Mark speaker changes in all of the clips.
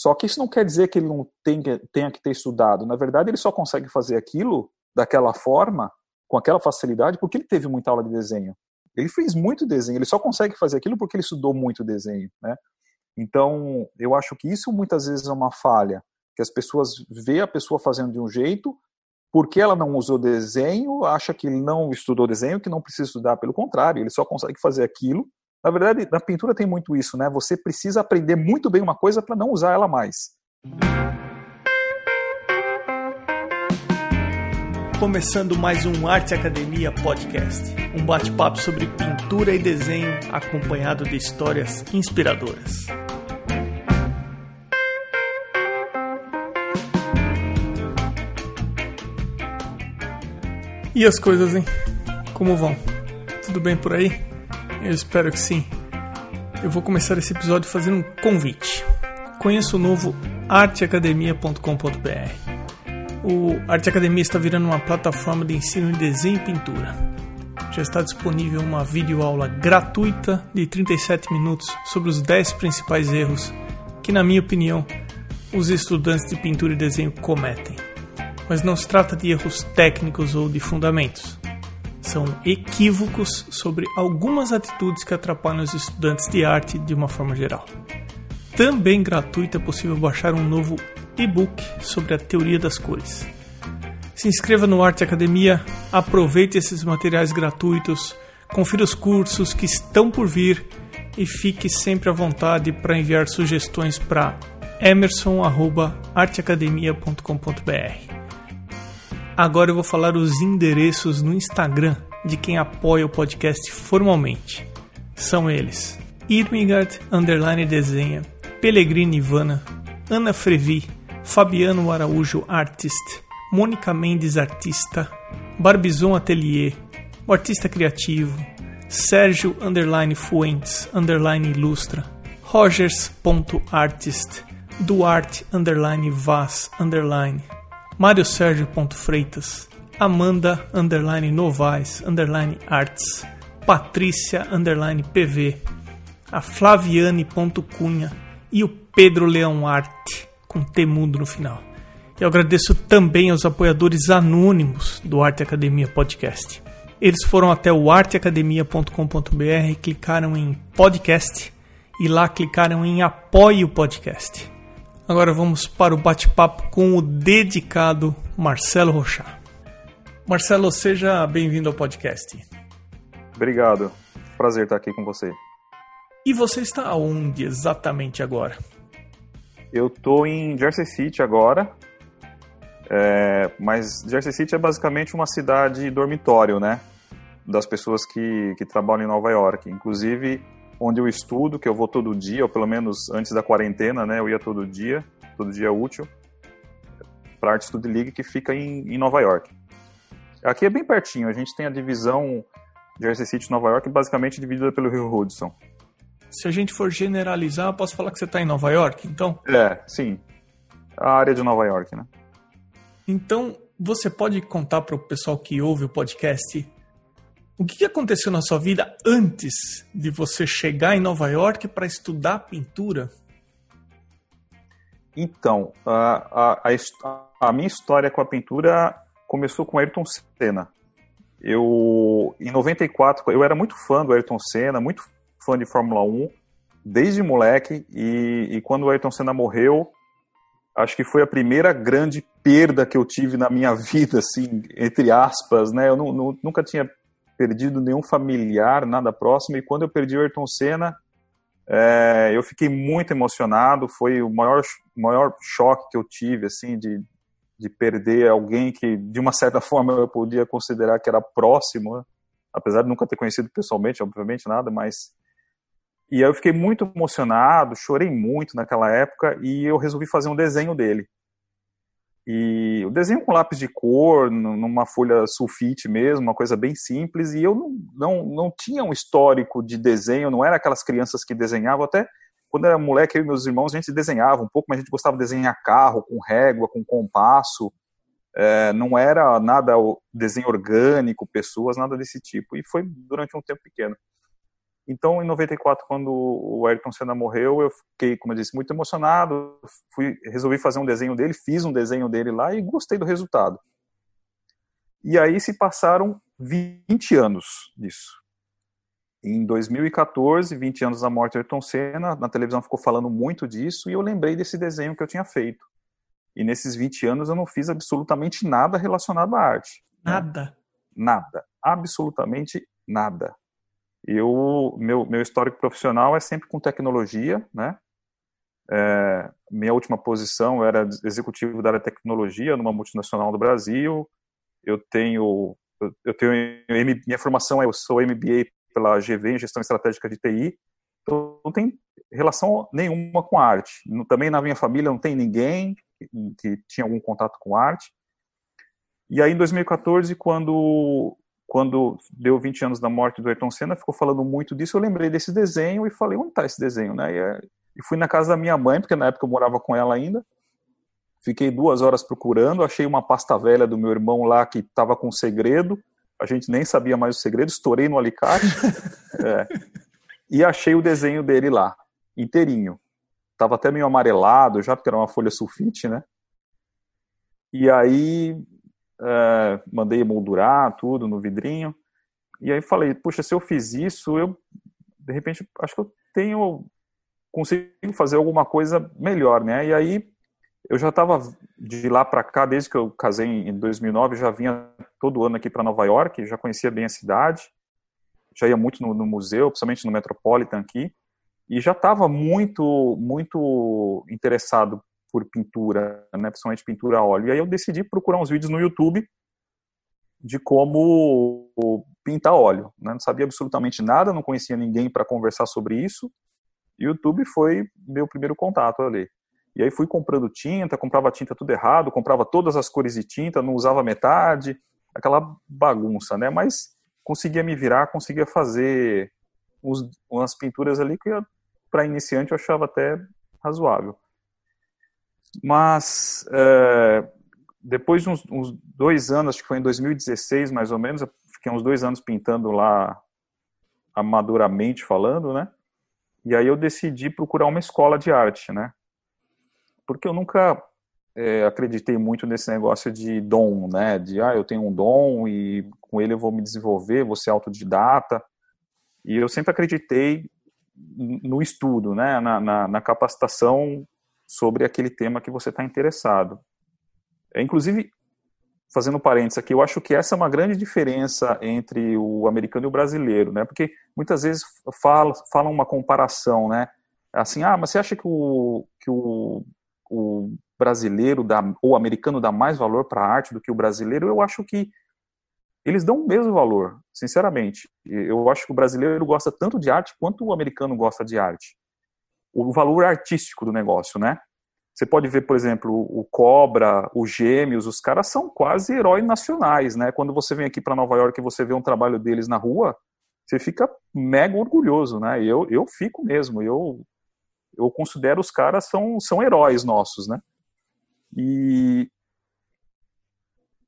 Speaker 1: Só que isso não quer dizer que ele não tenha, tenha que ter estudado. Na verdade, ele só consegue fazer aquilo daquela forma, com aquela facilidade, porque ele teve muita aula de desenho. Ele fez muito desenho, ele só consegue fazer aquilo porque ele estudou muito desenho, né? Então, eu acho que isso muitas vezes é uma falha, que as pessoas vê a pessoa fazendo de um jeito, porque ela não usou desenho, acha que ele não estudou desenho, que não precisa estudar, pelo contrário, ele só consegue fazer aquilo. Na verdade, na pintura tem muito isso, né? Você precisa aprender muito bem uma coisa para não usar ela mais.
Speaker 2: Começando mais um Arte Academia Podcast, um bate-papo sobre pintura e desenho acompanhado de histórias inspiradoras. E as coisas, hein? Como vão? Tudo bem por aí? Eu espero que sim. Eu vou começar esse episódio fazendo um convite. Conheça o novo arteacademia.com.br. O Arte Academia está virando uma plataforma de ensino de desenho e pintura. Já está disponível uma videoaula gratuita de 37 minutos sobre os 10 principais erros que, na minha opinião, os estudantes de pintura e desenho cometem mas não se trata de erros técnicos ou de fundamentos. São equívocos sobre algumas atitudes que atrapalham os estudantes de arte de uma forma geral. Também gratuito é possível baixar um novo e-book sobre a teoria das cores. Se inscreva no Arte Academia, aproveite esses materiais gratuitos, confira os cursos que estão por vir e fique sempre à vontade para enviar sugestões para emerson@arteacademia.com.br. Agora eu vou falar os endereços no Instagram de quem apoia o podcast formalmente. São eles: Irmigard Underline Desenha, Pellegrini Ivana, Ana Frevi, Fabiano Araújo Artist, Mônica Mendes Artista, Barbizon Atelier, o Artista Criativo, Sérgio Underline Fuentes Underline Ilustra, Rogers.artist, Duarte Underline Vaz Underline Mário Sérgio Freitas, Amanda underline Novaes underline Arts, Patrícia underline PV, a Flaviane Cunha e o Pedro Leão Arte com T no final. Eu agradeço também aos apoiadores anônimos do Arte Academia Podcast. Eles foram até o arteacademia.com.br, clicaram em podcast e lá clicaram em apoie o podcast. Agora vamos para o bate-papo com o dedicado Marcelo Rochá. Marcelo, seja bem-vindo ao podcast.
Speaker 1: Obrigado. Prazer estar aqui com você.
Speaker 2: E você está onde exatamente agora?
Speaker 1: Eu estou em Jersey City agora, é, mas Jersey City é basicamente uma cidade dormitório, né? Das pessoas que, que trabalham em Nova York. Inclusive, onde eu estudo, que eu vou todo dia, ou pelo menos antes da quarentena, né, eu ia todo dia, todo dia útil, para a Art Studio League, que fica em, em, Nova York. Aqui é bem pertinho, a gente tem a divisão Jersey City Nova York, basicamente dividida pelo Rio Hudson.
Speaker 2: Se a gente for generalizar, posso falar que você está em Nova York, então?
Speaker 1: É, sim. A área de Nova York, né?
Speaker 2: Então, você pode contar para o pessoal que ouve o podcast o que aconteceu na sua vida antes de você chegar em Nova York para estudar pintura?
Speaker 1: Então, a, a, a, minha história com a pintura começou com Ayrton Senna. Eu, em 94, eu era muito fã do Ayrton Senna, muito fã de Fórmula 1, desde moleque, e, e quando o Ayrton Senna morreu, acho que foi a primeira grande perda que eu tive na minha vida, assim, entre aspas, né? Eu não, não, nunca tinha perdido nenhum familiar, nada próximo, e quando eu perdi o Ayrton Senna, é, eu fiquei muito emocionado, foi o maior, maior choque que eu tive, assim, de, de perder alguém que, de uma certa forma, eu podia considerar que era próximo, né? apesar de nunca ter conhecido pessoalmente, obviamente, nada, mas... E aí eu fiquei muito emocionado, chorei muito naquela época, e eu resolvi fazer um desenho dele. E o desenho com lápis de cor, numa folha sulfite mesmo, uma coisa bem simples. E eu não, não, não tinha um histórico de desenho, não era aquelas crianças que desenhavam. Até quando era moleque, eu e meus irmãos, a gente desenhava um pouco, mas a gente gostava de desenhar carro com régua, com compasso. É, não era nada desenho orgânico, pessoas, nada desse tipo. E foi durante um tempo pequeno. Então, em 94, quando o Ayrton Senna morreu, eu fiquei, como eu disse, muito emocionado. Fui, resolvi fazer um desenho dele, fiz um desenho dele lá e gostei do resultado. E aí se passaram 20 anos disso. Em 2014, 20 anos da morte de Ayrton Senna, na televisão ficou falando muito disso e eu lembrei desse desenho que eu tinha feito. E nesses 20 anos eu não fiz absolutamente nada relacionado à arte.
Speaker 2: Né? Nada. Né?
Speaker 1: Nada. Absolutamente nada. Eu, meu, meu histórico profissional é sempre com tecnologia, né? É, minha última posição era executivo da área de tecnologia numa multinacional do Brasil. Eu tenho, eu tenho minha formação é eu sou MBA pela GV em gestão estratégica de TI. Então não tem relação nenhuma com arte. Também na minha família não tem ninguém que tinha algum contato com arte. E aí, em 2014, quando, quando deu 20 anos da morte do Ayrton Senna, ficou falando muito disso, eu lembrei desse desenho e falei, onde está esse desenho? Né? E, é, e fui na casa da minha mãe, porque na época eu morava com ela ainda, fiquei duas horas procurando, achei uma pasta velha do meu irmão lá que estava com segredo, a gente nem sabia mais o segredo, estourei no alicate, é, e achei o desenho dele lá, inteirinho. Tava até meio amarelado já, porque era uma folha sulfite, né? E aí é, mandei moldurar tudo no vidrinho. E aí falei, puxa, se eu fiz isso, eu de repente acho que eu tenho consigo fazer alguma coisa melhor, né? E aí eu já estava de lá para cá desde que eu casei em 2009, já vinha todo ano aqui para Nova York, já conhecia bem a cidade, já ia muito no, no museu, principalmente no Metropolitan aqui e já estava muito muito interessado por pintura, né, principalmente pintura a óleo. E aí eu decidi procurar uns vídeos no YouTube de como pintar óleo. Né? Não sabia absolutamente nada, não conhecia ninguém para conversar sobre isso. YouTube foi meu primeiro contato ali. E aí fui comprando tinta, comprava tinta tudo errado, comprava todas as cores de tinta, não usava metade, aquela bagunça, né? Mas conseguia me virar, conseguia fazer uns, umas pinturas ali que para iniciante eu achava até razoável. Mas é, depois de uns, uns, dois anos, acho que foi em 2016 mais ou menos, eu fiquei uns dois anos pintando lá amadoramente falando, né? E aí eu decidi procurar uma escola de arte, né? Porque eu nunca é, acreditei muito nesse negócio de dom, né? De, ah, eu tenho um dom e com ele eu vou me desenvolver, vou ser autodidata. E eu sempre acreditei no estudo, né, na, na, na capacitação sobre aquele tema que você está interessado. É, inclusive, fazendo parênteses aqui, eu acho que essa é uma grande diferença entre o americano e o brasileiro, né? Porque muitas vezes falam fala uma comparação, né? Assim, ah, mas você acha que o, que o, o brasileiro dá, ou o americano dá mais valor para a arte do que o brasileiro? Eu acho que eles dão o mesmo valor, sinceramente. Eu acho que o brasileiro gosta tanto de arte quanto o americano gosta de arte. O valor artístico do negócio, né? Você pode ver, por exemplo, o Cobra, os Gêmeos, os caras são quase heróis nacionais, né? Quando você vem aqui para Nova York e você vê um trabalho deles na rua, você fica mega orgulhoso, né? Eu, eu fico mesmo, eu, eu considero os caras são, são heróis nossos, né? E,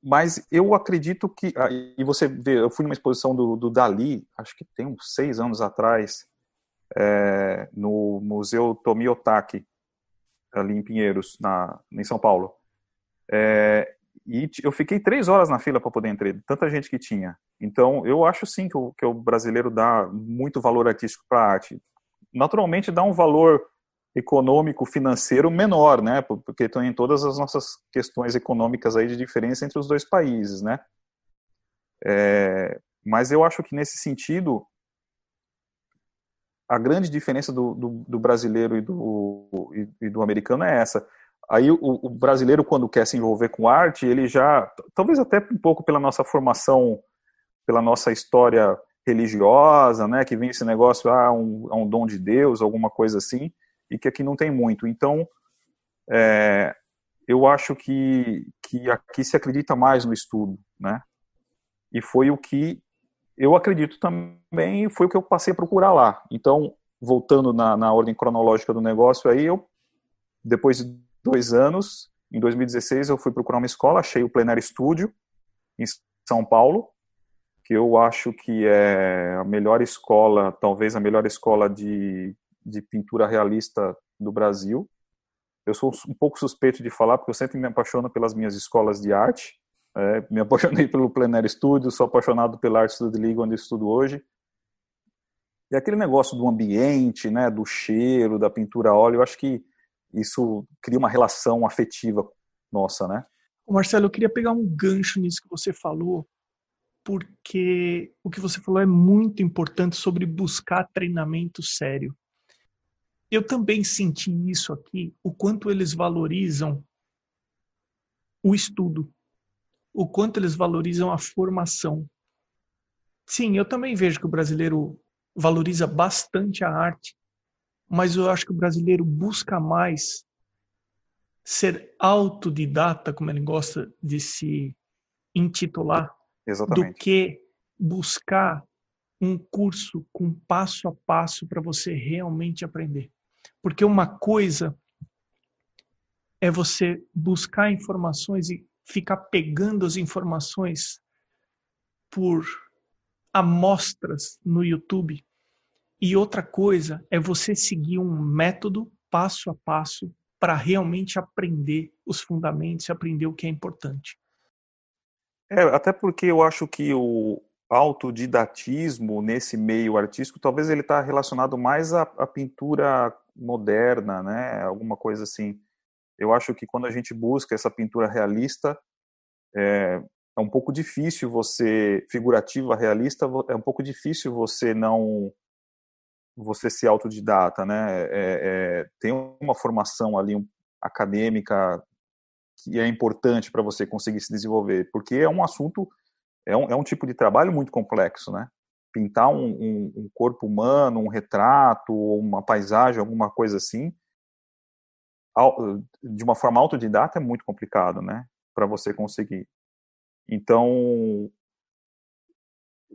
Speaker 1: mas eu acredito que. Ah, e você vê, eu fui numa exposição do, do Dali, acho que tem uns seis anos atrás, é, no Museu Tomiotaki, ali em Pinheiros, na, em São Paulo. É, e eu fiquei três horas na fila para poder entrar, tanta gente que tinha. Então, eu acho sim que o, que o brasileiro dá muito valor artístico para a arte. Naturalmente, dá um valor econômico financeiro menor, né? Porque tem todas as nossas questões econômicas aí de diferença entre os dois países, né? É, mas eu acho que nesse sentido a grande diferença do, do, do brasileiro e do, e, e, do americano é essa. Aí o, o, brasileiro quando quer se envolver com arte, ele já, talvez até um pouco pela nossa formação, pela nossa história religiosa, né? Que vem esse negócio, ah, um, é um dom de Deus, alguma coisa assim e que aqui não tem muito. Então, é, eu acho que, que aqui se acredita mais no estudo, né? E foi o que eu acredito também, foi o que eu passei a procurar lá. Então, voltando na, na ordem cronológica do negócio, aí eu, depois de dois anos, em 2016, eu fui procurar uma escola, achei o Plenário Studio, em São Paulo, que eu acho que é a melhor escola, talvez a melhor escola de, de pintura realista do Brasil. Eu sou um pouco suspeito de falar, porque eu sempre me apaixono pelas minhas escolas de arte. É, me apaixonei pelo Plenário Studio, sou apaixonado pela Art Studio League, onde estudo hoje. E aquele negócio do ambiente, né, do cheiro, da pintura a óleo, eu acho que isso cria uma relação afetiva nossa, né?
Speaker 2: Marcelo, eu queria pegar um gancho nisso que você falou, porque o que você falou é muito importante sobre buscar treinamento sério. Eu também senti isso aqui, o quanto eles valorizam o estudo, o quanto eles valorizam a formação. Sim, eu também vejo que o brasileiro valoriza bastante a arte, mas eu acho que o brasileiro busca mais ser autodidata, como ele gosta de se intitular,
Speaker 1: Exatamente.
Speaker 2: do que buscar um curso com passo a passo para você realmente aprender. Porque uma coisa é você buscar informações e ficar pegando as informações por amostras no YouTube. E outra coisa é você seguir um método passo a passo para realmente aprender os fundamentos e aprender o que é importante.
Speaker 1: É, até porque eu acho que o autodidatismo nesse meio artístico, talvez ele está relacionado mais à, à, pintura moderna, né? Alguma coisa assim. Eu acho que quando a gente busca essa pintura realista, é, é um pouco difícil você figurativa realista é um pouco difícil você não você ser autodidata né? É, é, tem uma formação ali acadêmica que é importante para você conseguir se desenvolver porque é um assunto é um, é um tipo de trabalho muito complexo né? Pintar um, um, um corpo humano um retrato uma paisagem alguma coisa assim de uma forma autodidata é muito complicado né para você conseguir então,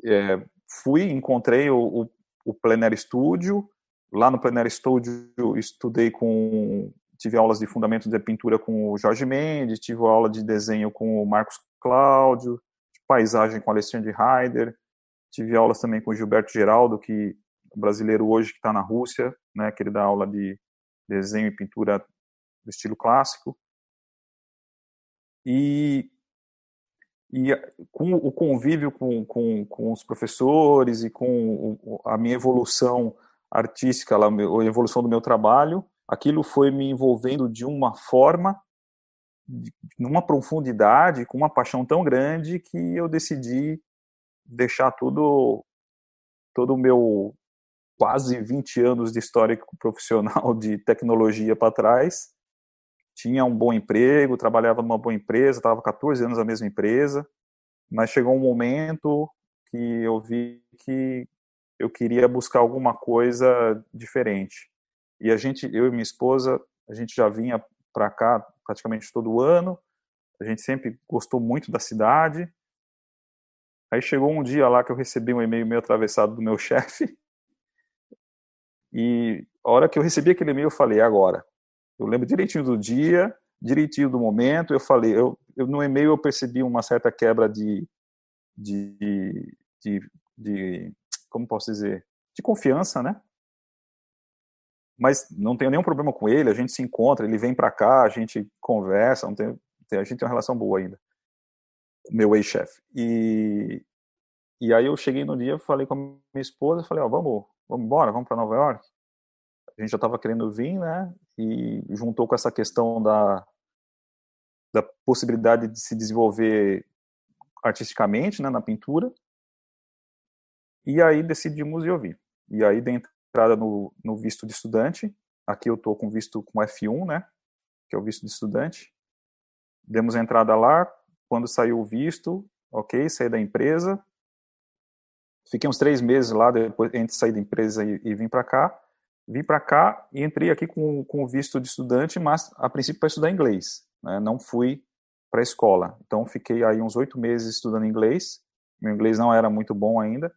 Speaker 1: é, fui, encontrei o, o, o Studio. Lá no Plenário Studio, estudei com. Tive aulas de fundamentos de pintura com o Jorge Mendes, tive aula de desenho com o Marcos Cláudio, de paisagem com o Alexandre Heider, tive aulas também com o Gilberto Geraldo, que brasileiro hoje que está na Rússia, né, que ele dá aula de desenho e pintura do estilo clássico. E e com o convívio com, com, com os professores e com a minha evolução artística, a evolução do meu trabalho, aquilo foi me envolvendo de uma forma, numa profundidade, com uma paixão tão grande que eu decidi deixar tudo, todo o meu quase 20 anos de histórico profissional de tecnologia para trás tinha um bom emprego, trabalhava numa boa empresa, estava 14 anos na mesma empresa, mas chegou um momento que eu vi que eu queria buscar alguma coisa diferente. E a gente, eu e minha esposa, a gente já vinha para cá praticamente todo ano. A gente sempre gostou muito da cidade. Aí chegou um dia lá que eu recebi um e-mail meio atravessado do meu chefe. E a hora que eu recebi aquele e-mail, eu falei: agora, eu lembro direitinho do dia, direitinho do momento. Eu falei, eu, eu no e-mail eu percebi uma certa quebra de, de, de, de, como posso dizer, de confiança, né? Mas não tenho nenhum problema com ele. A gente se encontra, ele vem para cá, a gente conversa, não tem, a gente tem uma relação boa ainda. Meu ex-chefe. E e aí eu cheguei no dia, falei com a minha esposa, falei, ó, oh, vamos, vamos embora, vamos para Nova York a gente já estava querendo vir, né? E juntou com essa questão da, da possibilidade de se desenvolver artisticamente, né, na pintura. E aí decidimos ir ouvir. E aí, da entrada no, no visto de estudante, aqui eu estou com visto com F1, né? Que é o visto de estudante. Demos entrada lá. Quando saiu o visto, ok, saí da empresa. Fiquei uns três meses lá, depois entre sair da empresa e, e vim para cá vim para cá e entrei aqui com, com visto de estudante, mas a princípio para estudar inglês. Né? Não fui para a escola. Então fiquei aí uns oito meses estudando inglês. Meu inglês não era muito bom ainda.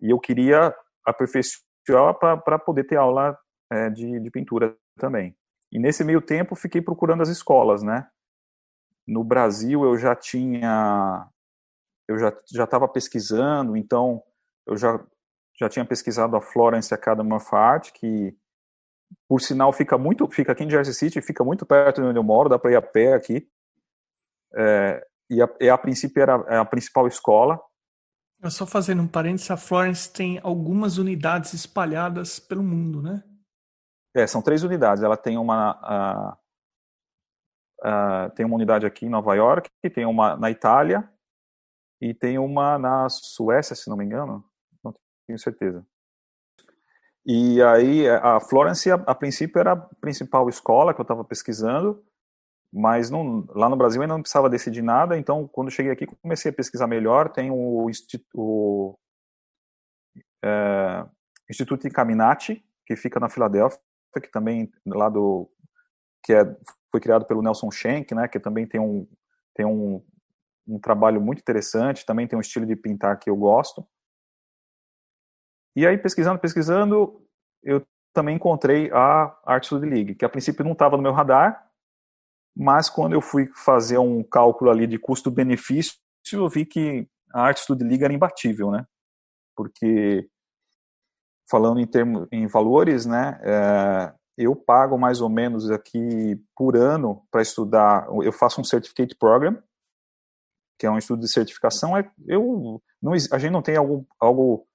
Speaker 1: E eu queria aperfeiçoar para poder ter aula é, de, de pintura também. E nesse meio tempo fiquei procurando as escolas, né? No Brasil eu já tinha eu já já estava pesquisando, então eu já já tinha pesquisado a Florence Academy of Art, que por sinal fica muito fica aqui em Jersey City, fica muito perto de onde eu moro, dá para ir a pé aqui. É, e a, e a princípio era a principal escola.
Speaker 2: Eu só fazendo um parênteses, a Florence tem algumas unidades espalhadas pelo mundo, né?
Speaker 1: É, são três unidades. Ela tem uma uh, tem uma unidade aqui em Nova York, tem uma na Itália e tem uma na Suécia, se não me engano, tenho certeza. E aí a Florence, a, a princípio, era a principal escola que eu estava pesquisando, mas não, lá no Brasil ainda não precisava decidir nada, então quando cheguei aqui comecei a pesquisar melhor, tem o, o é, Instituto Incaminati, que fica na Filadélfia, que também lá do que é foi criado pelo Nelson Schenck, né, que também tem um tem um, um trabalho muito interessante, também tem um estilo de pintar que eu gosto. E aí pesquisando, pesquisando, eu também encontrei a Art Studio League, que a princípio não estava no meu radar, mas quando eu fui fazer um cálculo ali de custo-benefício, eu vi que a Art Studio League era imbatível, né? Porque falando em termos em valores, né, é, eu pago mais ou menos aqui por ano para estudar, eu faço um certificate program, que é um estudo de certificação, é, eu não, a gente não tem algo, algo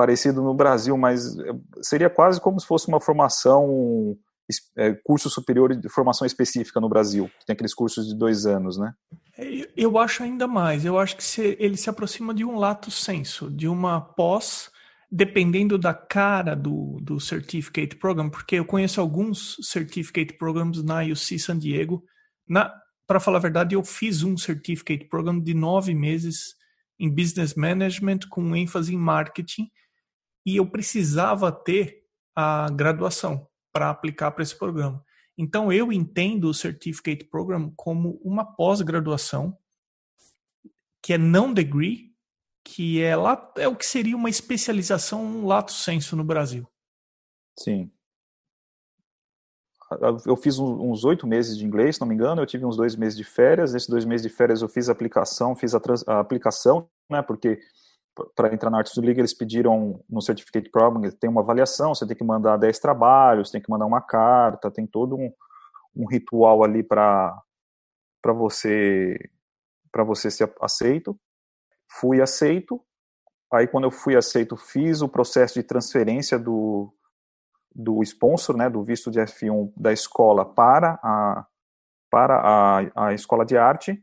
Speaker 1: parecido no Brasil, mas seria quase como se fosse uma formação, é, curso superior de formação específica no Brasil, que tem aqueles cursos de dois anos, né?
Speaker 2: É, eu acho ainda mais, eu acho que ele se aproxima de um lato senso, de uma pós dependendo da cara do, do Certificate Program, porque eu conheço alguns Certificate Programs na UC San Diego. Para falar a verdade, eu fiz um Certificate Program de nove meses em Business Management com ênfase em marketing e eu precisava ter a graduação para aplicar para esse programa. Então eu entendo o Certificate Program como uma pós-graduação que é não degree, que é, lá, é o que seria uma especialização lato senso no Brasil.
Speaker 1: Sim. Eu fiz uns oito meses de inglês, se não me engano, eu tive uns dois meses de férias, nesses dois meses de férias eu fiz a aplicação, fiz a, trans, a aplicação, né, porque para entrar na Artes do eles pediram no Certificate Program, tem uma avaliação, você tem que mandar 10 trabalhos, tem que mandar uma carta, tem todo um, um ritual ali para você para você ser aceito fui aceito. Aí, quando eu fui aceito, fiz o processo de transferência do, do sponsor, né, do visto de F1 da escola para a, para a, a escola de arte.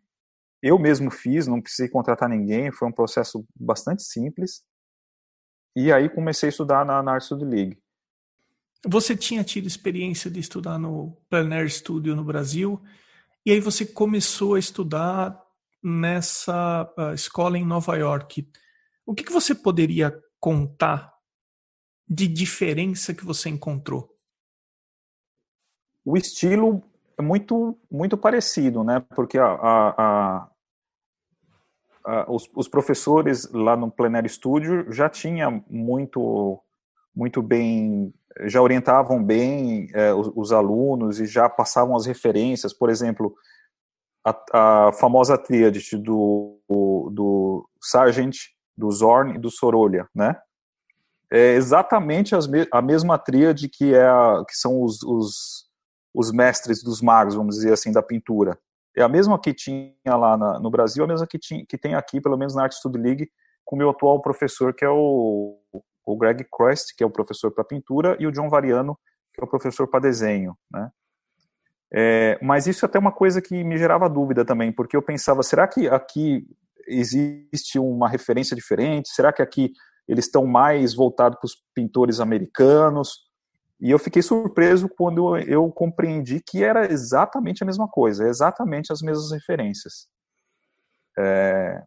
Speaker 1: Eu mesmo fiz, não precisei contratar ninguém, foi um processo bastante simples. E aí comecei a estudar na, na Art Studio League.
Speaker 2: Você tinha tido experiência de estudar no Plenaire Studio no Brasil, e aí você começou a estudar nessa uh, escola em Nova York. O que, que você poderia contar de diferença que você encontrou?
Speaker 1: O estilo é muito, muito parecido, né? Porque a, a, a, os, os, professores lá no Plenário Studio já tinham muito, muito bem, já orientavam bem é, os, os, alunos e já passavam as referências. Por exemplo, a, famosa tríade do, do, do Sargent, do Zorn e do Sorolha, né? É exatamente as a mesma tríade que, é que são os, os, os, mestres dos magos, vamos dizer assim, da pintura. É a mesma que tinha lá na, no Brasil, a mesma que, tinha, que tem aqui, pelo menos na Art Studio League, com o meu atual professor, que é o, o Greg Crest, que é o professor para pintura, e o John Variano, que é o professor para desenho, né? É, mas isso é até uma coisa que me gerava dúvida também, porque eu pensava, será que aqui existe uma referência diferente? Será que aqui eles estão mais voltados para os pintores americanos? E eu fiquei surpreso quando eu compreendi que era exatamente a mesma coisa, exatamente as mesmas referências. É...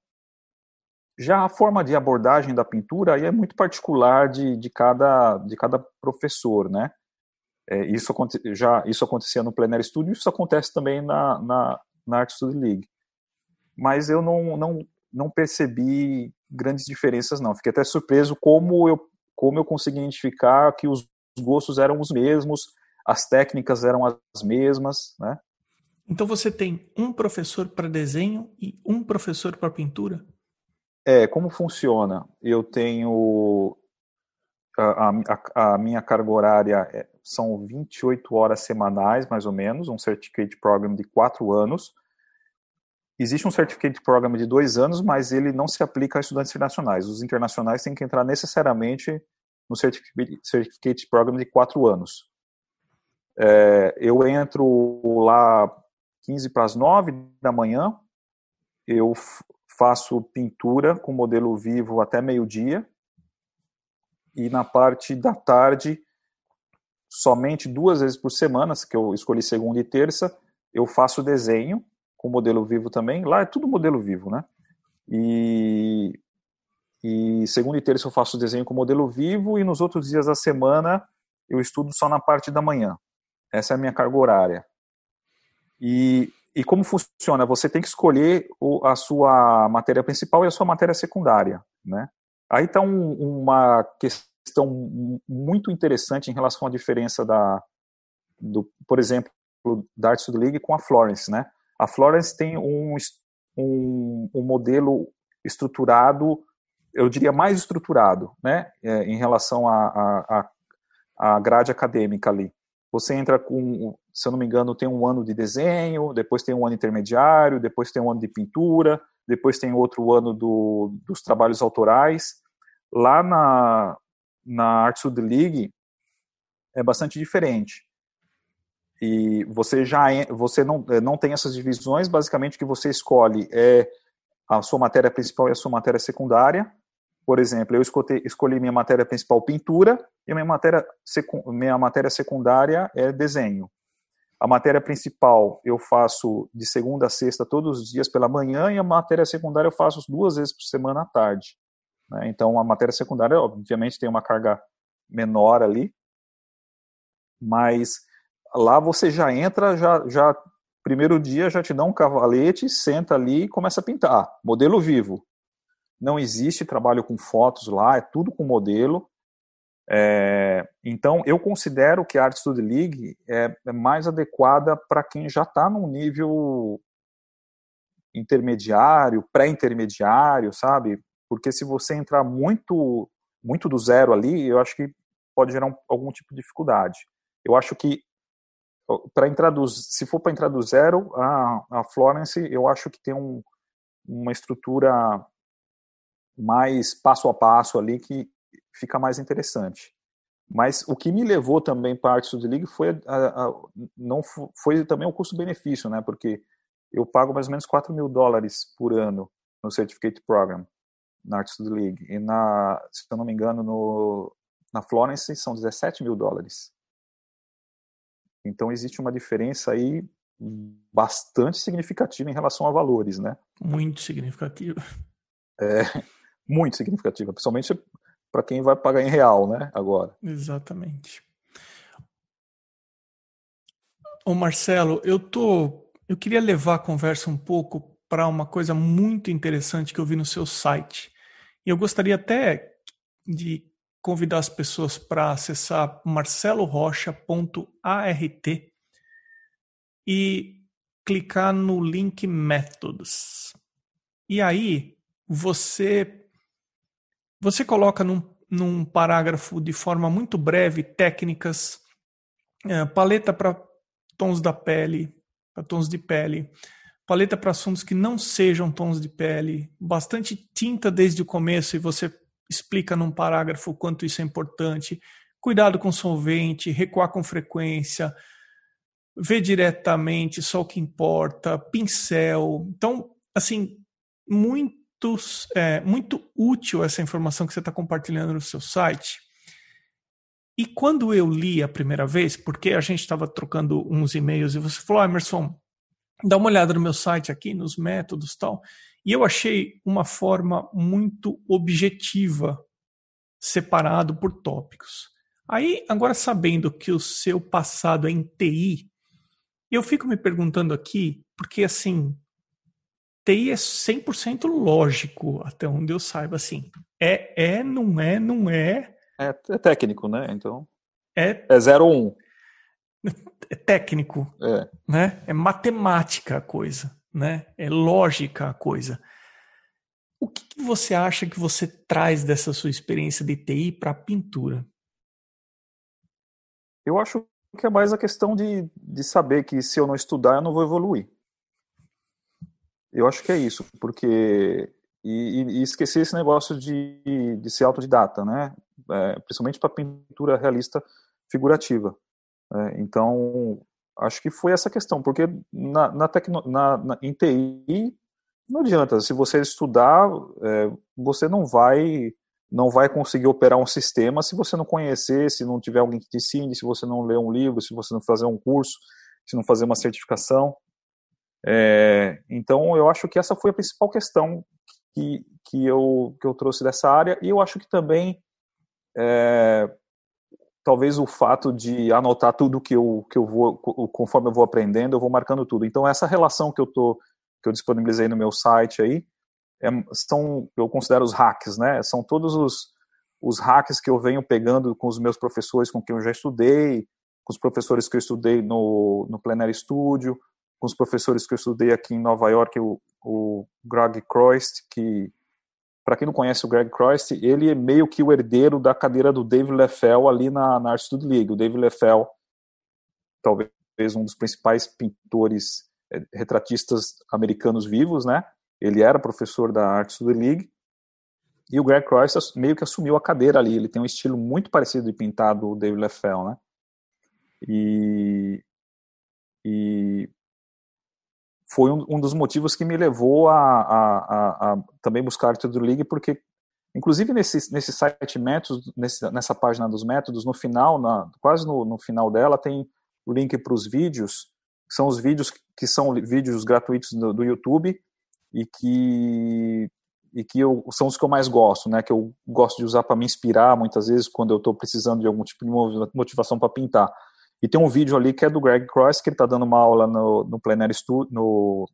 Speaker 1: Já a forma de abordagem da pintura aí é muito particular de, de, cada, de cada professor, né? É, isso, já, isso acontecia no Plenário Studio, isso acontece também na, na, na Art Studio League. Mas eu não, não, não percebi grandes diferenças, não. Fiquei até surpreso como eu, como eu consegui identificar que os gostos eram os mesmos, as técnicas eram as mesmas, né?
Speaker 2: Então você tem um professor para desenho e um professor para pintura?
Speaker 1: É, como funciona? Eu tenho a, a, a, minha carga horária é, são 28 horas semanais, mais ou menos, um Certificate Program de quatro anos. Existe um Certificate Program de dois anos, mas ele não se aplica a estudantes internacionais. Os internacionais têm que entrar necessariamente no Certificate Program de quatro anos. É, eu entro lá 15 para as 9 da manhã, eu faço pintura com modelo vivo até meio-dia, e na parte da tarde, somente duas vezes por semana, que eu escolhi segunda e terça, eu faço desenho com modelo vivo também. Lá é tudo modelo vivo, né? E, e segunda e terça eu faço desenho com modelo vivo e nos outros dias da semana eu estudo só na parte da manhã. Essa é a minha carga horária. E, e como funciona? Você tem que escolher o, a sua matéria principal e a sua matéria secundária, né? Aí está um, uma questão muito interessante em relação à diferença da, do, por exemplo, da Art Studio League com a Florence, né? A Florence tem um, um, um modelo estruturado, eu diria mais estruturado, né? É, em relação à a, a, grade acadêmica ali. Você entra com, se eu não me engano, tem um ano de desenho, depois tem um ano intermediário, depois tem um ano de pintura, depois tem outro ano do, dos trabalhos autorais. Lá na, na Art League é bastante diferente. E você já você não, não tem essas divisões, basicamente o que você escolhe é a sua matéria principal e a sua matéria secundária. Por exemplo, eu escolhi, escolhi minha matéria principal pintura e minha matéria, minha matéria secundária é desenho. A matéria principal eu faço de segunda a sexta todos os dias pela manhã e a matéria secundária eu faço duas vezes por semana à tarde. Né? Então a matéria secundária, obviamente, tem uma carga menor ali, mas lá você já entra, já, já primeiro dia já te dá um cavalete, senta ali e começa a pintar. Modelo vivo. Não existe trabalho com fotos lá, é tudo com modelo. É, então, eu considero que a Art Studio League é, é mais adequada para quem já está num nível intermediário, pré-intermediário, sabe? Porque se você entrar muito, muito do zero ali, eu acho que pode gerar um, algum tipo de dificuldade. Eu acho que para entrar do, se for para entrar do zero, a, a Florence, eu acho que tem um, uma estrutura mais passo a passo ali que fica mais interessante. Mas o que me levou também para a Art Studio League foi, a, a, não foi também o custo-benefício, né? Porque eu pago mais ou menos 4 mil dólares por ano no Certificate Program na Art Studio League. E, na, se eu não me engano, no, na Florence são 17 mil dólares. Então existe uma diferença aí bastante significativa em relação a valores, né?
Speaker 2: Muito significativa.
Speaker 1: É, muito significativa, principalmente para quem vai pagar em real, né? Agora.
Speaker 2: Exatamente. Ô Marcelo, eu tô, eu queria levar a conversa um pouco para uma coisa muito interessante que eu vi no seu site. E eu gostaria até de convidar as pessoas para acessar marcelorocha.art e clicar no link Métodos. E aí você você coloca num, num parágrafo de forma muito breve técnicas, é, paleta para tons da pele, para tons de pele, paleta para assuntos que não sejam tons de pele, bastante tinta desde o começo e você explica num parágrafo o quanto isso é importante, cuidado com solvente, recuar com frequência, ver diretamente só o que importa, pincel. Então, assim, muito é, muito útil essa informação que você está compartilhando no seu site. E quando eu li a primeira vez, porque a gente estava trocando uns e-mails e você falou, oh, Emerson, dá uma olhada no meu site aqui, nos métodos tal. E eu achei uma forma muito objetiva, separado por tópicos. Aí, agora sabendo que o seu passado é em TI, eu fico me perguntando aqui, porque assim, TI é 100% lógico, até onde eu saiba, assim. É, é, não é, não é.
Speaker 1: É, é técnico, né? Então.
Speaker 2: É,
Speaker 1: é 0 ou 1. Um.
Speaker 2: É técnico.
Speaker 1: É.
Speaker 2: Né? É matemática a coisa, né? É lógica a coisa. O que você acha que você traz dessa sua experiência de TI para a pintura?
Speaker 1: Eu acho que é mais a questão de, de saber que se eu não estudar, eu não vou evoluir. Eu acho que é isso, porque. E, e esquecer esse negócio de, de ser autodidata, né? É, principalmente para pintura realista figurativa. É, então, acho que foi essa questão, porque na, na, tecno, na, na em TI não adianta. Se você estudar, é, você não vai não vai conseguir operar um sistema se você não conhecer, se não tiver alguém que te ensine, se você não ler um livro, se você não fazer um curso, se não fazer uma certificação. É, então, eu acho que essa foi a principal questão que, que, eu, que eu trouxe dessa área, e eu acho que também, é, talvez o fato de anotar tudo que eu, que eu vou, conforme eu vou aprendendo, eu vou marcando tudo. Então, essa relação que eu, tô, que eu disponibilizei no meu site aí, é, são, eu considero os hacks, né? São todos os, os hacks que eu venho pegando com os meus professores com quem eu já estudei, com os professores que eu estudei no, no Plenário Studio, com os professores que eu estudei aqui em Nova York, o, o Greg Croist, que, para quem não conhece o Greg Croist, ele é meio que o herdeiro da cadeira do David Leffel ali na, na Art Studio League. O David Leffel, talvez um dos principais pintores é, retratistas americanos vivos, né? Ele era professor da Art Studio League. E o Greg Croist meio que assumiu a cadeira ali. Ele tem um estilo muito parecido de pintar do David Leffel, né? E, e foi um, um, dos motivos que me levou a, a, a, a também buscar a do League, porque, inclusive, nesse, nesse site métodos, nesse, nessa página dos métodos, no final, na, quase no, no final dela, tem o link para os vídeos, que são os vídeos que são vídeos gratuitos do, do YouTube e que e que eu, são os que eu mais gosto, né? Que eu gosto de usar para me inspirar muitas vezes quando eu estou precisando de algum tipo de motivação para pintar. E tem um vídeo ali que é do Greg Cross, que ele está dando uma aula no, no Plenário Studio, no,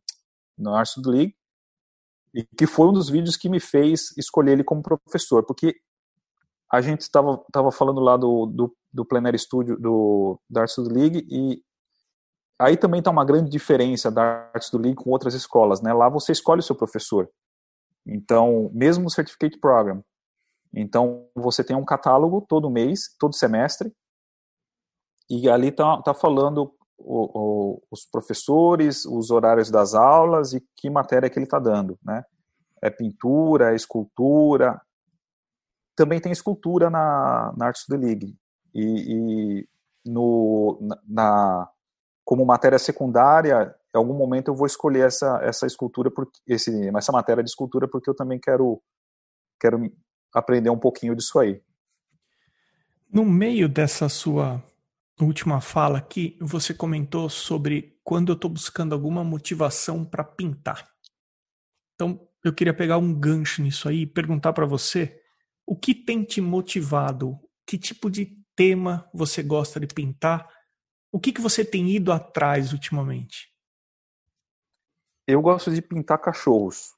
Speaker 1: no Art Studio League, e que foi um dos vídeos que me fez escolher ele como professor, porque a gente estava tava falando lá do, do, do Plenário Studio, do, da Art Studio League, e aí também está uma grande diferença da Art Studio League com outras escolas, né? Lá você escolhe o seu professor. Então, mesmo no Certificate Program. Então, você tem um catálogo todo mês, todo semestre, e ali está tá falando o, o, os professores, os horários das aulas e que matéria que ele está dando, né? É pintura, é escultura. Também tem escultura na, na Arts the League. E, e no, na, como matéria secundária, em algum momento eu vou escolher essa, essa escultura, porque, esse, essa matéria de escultura, porque eu também quero, quero aprender um pouquinho disso aí.
Speaker 2: No meio dessa sua última fala aqui, você comentou sobre quando eu estou buscando alguma motivação para pintar. Então, eu queria pegar um gancho nisso aí e perguntar para você o que tem te motivado, que tipo de tema você gosta de pintar, o que, que você tem ido atrás ultimamente?
Speaker 1: Eu gosto de pintar cachorros.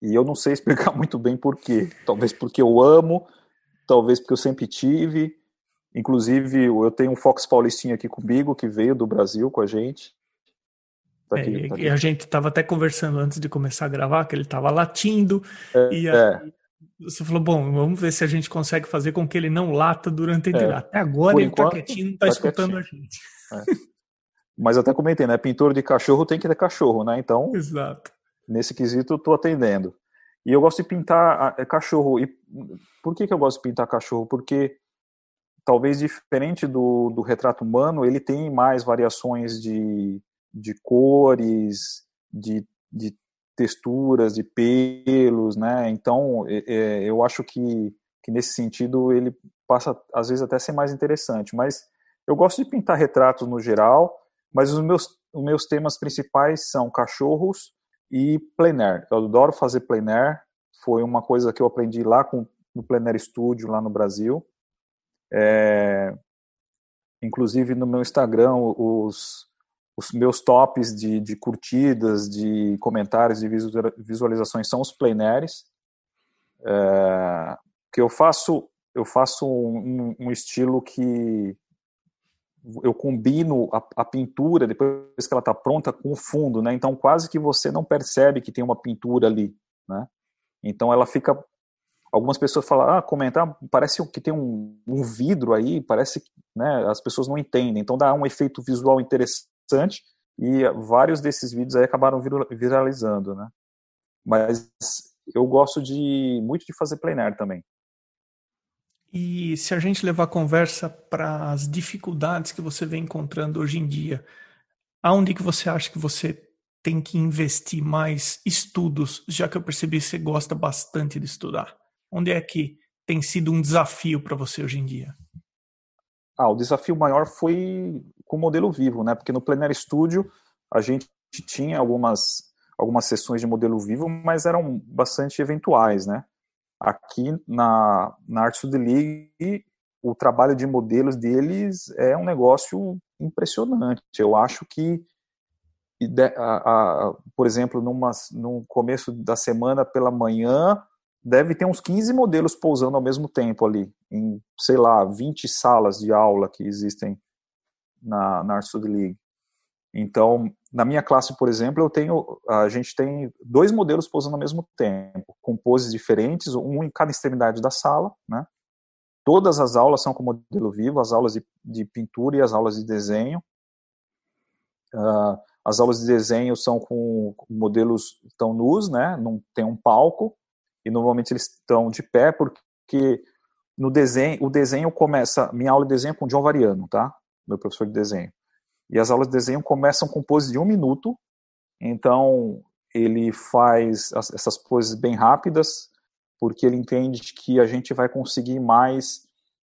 Speaker 1: E eu não sei explicar muito bem por quê. Talvez porque eu amo, talvez porque eu sempre tive, Inclusive, eu tenho um Fox Paulistinha aqui comigo, que veio do Brasil com a gente.
Speaker 2: Tá aqui, é, tá. E a gente estava até conversando antes de começar a gravar, que ele estava latindo. É, e é. você falou, bom, vamos ver se a gente consegue fazer com que ele não lata durante a é. Até agora Por ele está quietinho, não está tá escutando quietinho. a gente.
Speaker 1: É. Mas até comentei, né? Pintor de cachorro tem que ter cachorro, né? Então,
Speaker 2: Exato.
Speaker 1: nesse quesito, eu estou atendendo. E eu gosto de pintar cachorro. E por que, que eu gosto de pintar cachorro? Porque talvez diferente do, do retrato humano, ele tem mais variações de, de cores, de, de texturas, de pelos, né? Então, é, eu acho que, que nesse sentido ele passa, às vezes, até a ser mais interessante. Mas eu gosto de pintar retratos no geral, mas os meus, os meus temas principais são cachorros e plein air. Eu adoro fazer plein air, foi uma coisa que eu aprendi lá com, no Plein Air Studio, lá no Brasil. É, inclusive no meu Instagram, os, os meus tops de, de curtidas, de comentários, de visualizações são os plenares. É, que eu faço, eu faço um, um, estilo que eu combino a, a pintura depois que ela está pronta com o fundo, né? Então quase que você não percebe que tem uma pintura ali, né? Então ela fica algumas pessoas falam, ah, comentar, parece que tem um, um vidro aí, parece que né, as pessoas não entendem. Então dá um efeito visual interessante e vários desses vídeos aí acabaram viralizando, né? Mas eu gosto de muito de fazer plenar também.
Speaker 2: E se a gente levar a conversa para as dificuldades que você vem encontrando hoje em dia, aonde que você acha que você tem que investir mais estudos, já que eu percebi que você gosta bastante de estudar? Onde é que tem sido um desafio para você hoje em dia?
Speaker 1: Ah, o desafio maior foi com o modelo vivo, né? Porque no Plenário Studio a gente tinha algumas algumas sessões de modelo vivo, mas eram bastante eventuais, né? Aqui na, na Art Studio League, o trabalho de modelos deles é um negócio impressionante. Eu acho que, por exemplo, numa, no começo da semana pela manhã, deve ter uns 15 modelos pousando ao mesmo tempo ali, em, sei lá, 20 salas de aula que existem na, na Art League. Então, na minha classe, por exemplo, eu tenho, a gente tem dois modelos pousando ao mesmo tempo, com poses diferentes, um em cada extremidade da sala, né? Todas as aulas são com modelo vivo, as aulas de, de pintura e as aulas de desenho. Uh, as aulas de desenho são com modelos tão nus, né? Não tem um palco e normalmente eles estão de pé porque no desenho, o desenho começa, minha aula de desenho é com o John Variano, tá? Meu professor de desenho. E as aulas de desenho começam com poses de um minuto, então ele faz essas poses bem rápidas, porque ele entende que a gente vai conseguir mais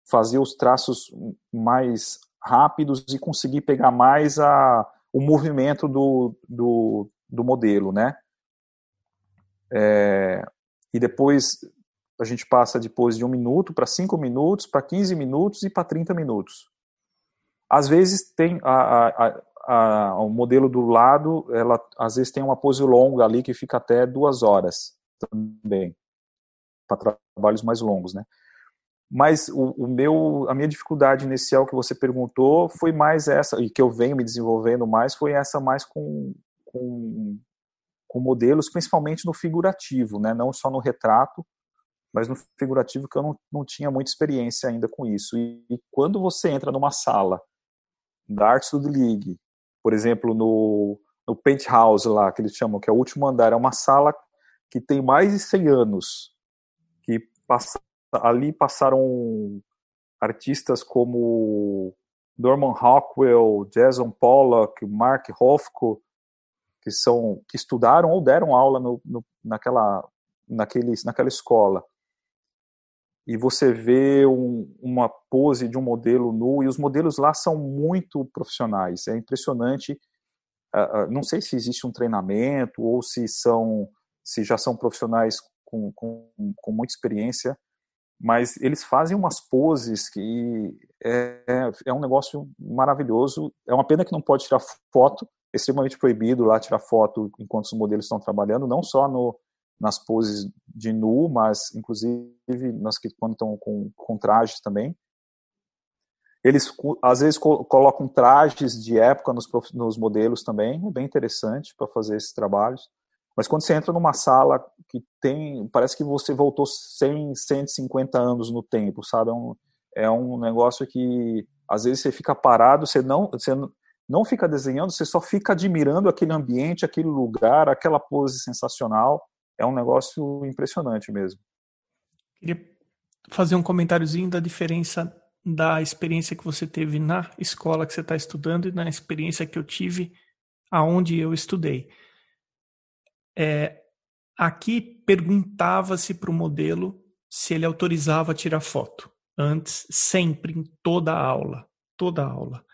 Speaker 1: fazer os traços mais rápidos e conseguir pegar mais a, o movimento do, do, do modelo, né? É, e depois a gente passa de pose de um minuto para cinco minutos, para 15 minutos e para 30 minutos. Às vezes tem a, a, a, o modelo do lado, ela às vezes tem uma pose longa ali que fica até duas horas também, para trabalhos mais longos, né? Mas o, o, meu, a minha dificuldade inicial que você perguntou foi mais essa, e que eu venho me desenvolvendo mais, foi essa mais com, com, com modelos, principalmente no figurativo, né? Não só no retrato, mas no figurativo que eu não, não tinha muita experiência ainda com isso. E, e quando você entra numa sala da Art Studio League, por exemplo, no, no Penthouse lá, que eles chamam, que é o último andar, é uma sala que tem mais de 100 anos, que passa, ali passaram artistas como Norman Rockwell, Jason Pollock, Mark Hofko, que são que estudaram ou deram aula no, no, naquela naquele, naquela escola e você vê um, uma pose de um modelo nu, e os modelos lá são muito profissionais, é impressionante. Uh, uh, não sei se existe um treinamento ou se são se já são profissionais com, com, com muita experiência, mas eles fazem umas poses que é, é, é um negócio maravilhoso. É uma pena que não pode tirar foto, extremamente proibido lá tirar foto enquanto os modelos estão trabalhando, não só no, nas poses de nu, mas inclusive nas que quando estão com, com trajes também. Eles às vezes colocam trajes de época nos, nos modelos também, é bem interessante para fazer esses trabalhos. Mas quando você entra numa sala que tem, parece que você voltou 100, 150 anos no tempo, sabe? É um, é um negócio que às vezes você fica parado, você não, você não fica desenhando, você só fica admirando aquele ambiente, aquele lugar, aquela pose sensacional é um negócio impressionante mesmo.
Speaker 2: Queria fazer um comentáriozinho da diferença da experiência que você teve na escola que você está estudando e na experiência que eu tive aonde eu estudei. É, aqui perguntava-se para o modelo se ele autorizava tirar foto. Antes, sempre, em toda a aula. Toda a aula.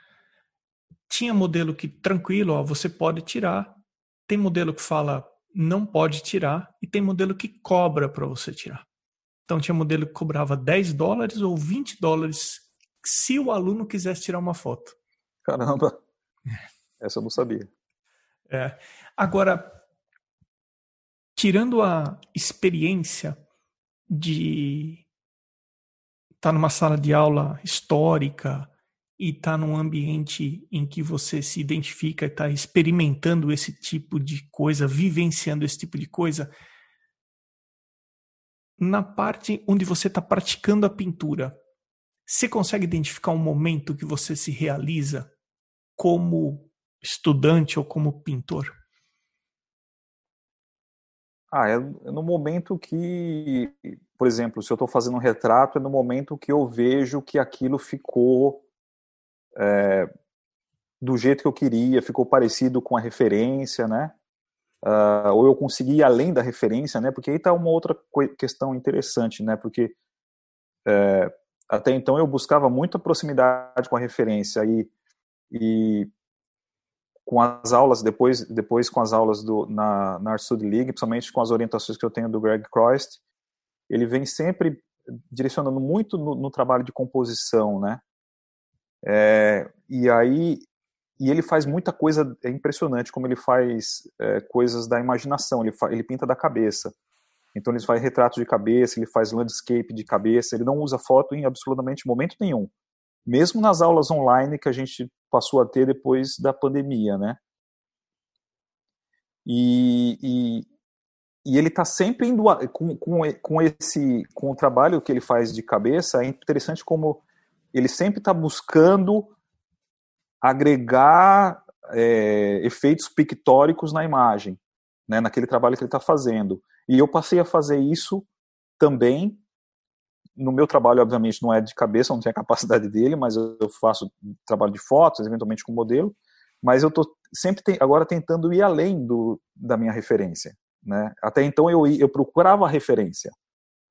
Speaker 2: Tinha modelo que, tranquilo, ó, você pode tirar. Tem modelo que fala, não pode tirar e tem modelo que cobra para você tirar. Então tinha modelo que cobrava 10 dólares ou 20 dólares se o aluno quisesse tirar uma foto.
Speaker 1: Caramba! Essa eu não sabia.
Speaker 2: É. Agora, tirando a experiência de estar tá numa sala de aula histórica, e está num ambiente em que você se identifica, está experimentando esse tipo de coisa, vivenciando esse tipo de coisa, na parte onde você está praticando a pintura, você consegue identificar um momento que você se realiza como estudante ou como pintor?
Speaker 1: Ah, é no momento que, por exemplo, se eu estou fazendo um retrato, é no momento que eu vejo que aquilo ficou é, do jeito que eu queria, ficou parecido com a referência, né? Uh, ou eu consegui ir além da referência, né? Porque aí está uma outra questão interessante, né? Porque é, até então eu buscava muita proximidade com a referência e, e com as aulas, depois, depois com as aulas do, na, na Art Studio League, principalmente com as orientações que eu tenho do Greg Croist, ele vem sempre direcionando muito no, no trabalho de composição, né? É, e aí, e ele faz muita coisa, é impressionante como ele faz é, coisas da imaginação, ele, fa, ele pinta da cabeça. Então ele faz retrato de cabeça, ele faz landscape de cabeça, ele não usa foto em absolutamente momento nenhum mesmo nas aulas online que a gente passou a ter depois da pandemia, né? E, e, e ele está sempre indo com, com, com esse com o trabalho que ele faz de cabeça é interessante como ele sempre está buscando agregar é, efeitos pictóricos na imagem, né, naquele trabalho que ele está fazendo. E eu passei a fazer isso também no meu trabalho, obviamente, não é de cabeça, não tenho a capacidade dele, mas eu faço trabalho de fotos, eventualmente com modelo, mas eu estou sempre agora tentando ir além do, da minha referência. Né? Até então eu, eu procurava a referência,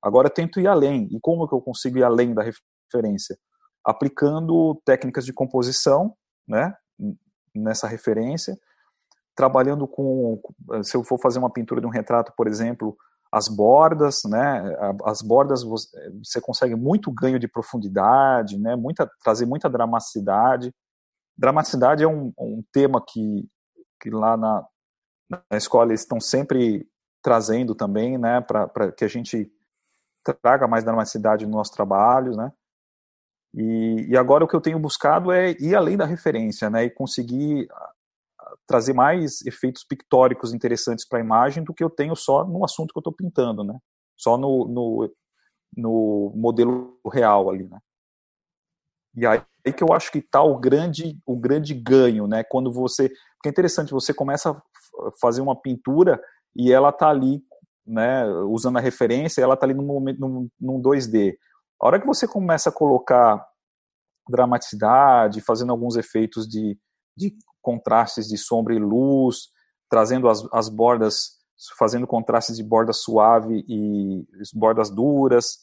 Speaker 1: agora eu tento ir além. E como que eu consigo ir além da referência? Aplicando técnicas de composição né, nessa referência, trabalhando com, se eu for fazer uma pintura de um retrato, por exemplo, as bordas, né? As bordas você consegue muito ganho de profundidade, né? Muita, trazer muita dramaticidade. Dramaticidade é um, um tema que, que lá na, na escola eles estão sempre trazendo também, né? Para que a gente traga mais dramaticidade no nosso trabalho, né? E, e agora o que eu tenho buscado é ir além da referência, né? E conseguir trazer mais efeitos pictóricos interessantes para a imagem do que eu tenho só no assunto que eu estou pintando, né? Só no, no, no, modelo real ali, né? E aí que eu acho que está o grande, o grande ganho, né? Quando você, porque é interessante, você começa a fazer uma pintura e ela está ali, né? Usando a referência, ela está ali num num, num 2D. A hora que você começa a colocar dramaticidade, fazendo alguns efeitos de, de contrastes de sombra e luz, trazendo as, as bordas, fazendo contrastes de borda suave e bordas duras,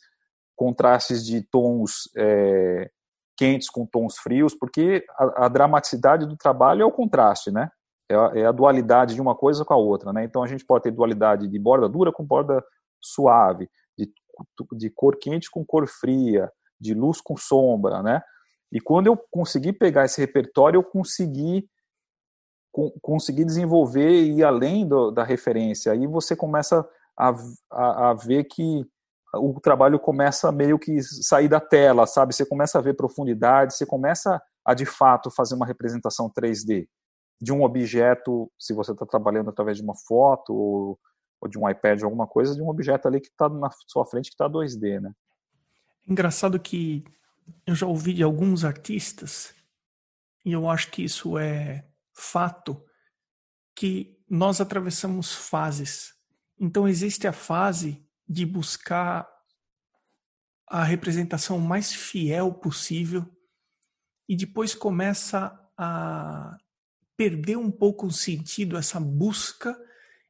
Speaker 1: contrastes de tons é, quentes com tons frios, porque a, a, dramaticidade do trabalho é o contraste, né? É a, é a, dualidade de uma coisa com a outra, né? Então a gente pode ter dualidade de borda dura com borda suave, de, cor quente com cor fria, de luz com sombra, né? E quando eu consegui pegar esse repertório, eu consegui conseguir desenvolver e ir além do, da referência. Aí você começa a, a, a, ver que o trabalho começa meio que sair da tela, sabe? Você começa a ver profundidade, você começa a de fato fazer uma representação 3D de um objeto, se você está trabalhando através de uma foto ou, ou, de um iPad, alguma coisa, de um objeto ali que está na sua frente que está 2D, né?
Speaker 2: Engraçado que eu já ouvi de alguns artistas e eu acho que isso é fato que nós atravessamos fases. Então existe a fase de buscar a representação mais fiel possível e depois começa a perder um pouco o sentido essa busca